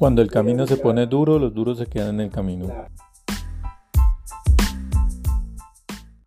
Cuando el camino se pone duro, los duros se quedan en el camino.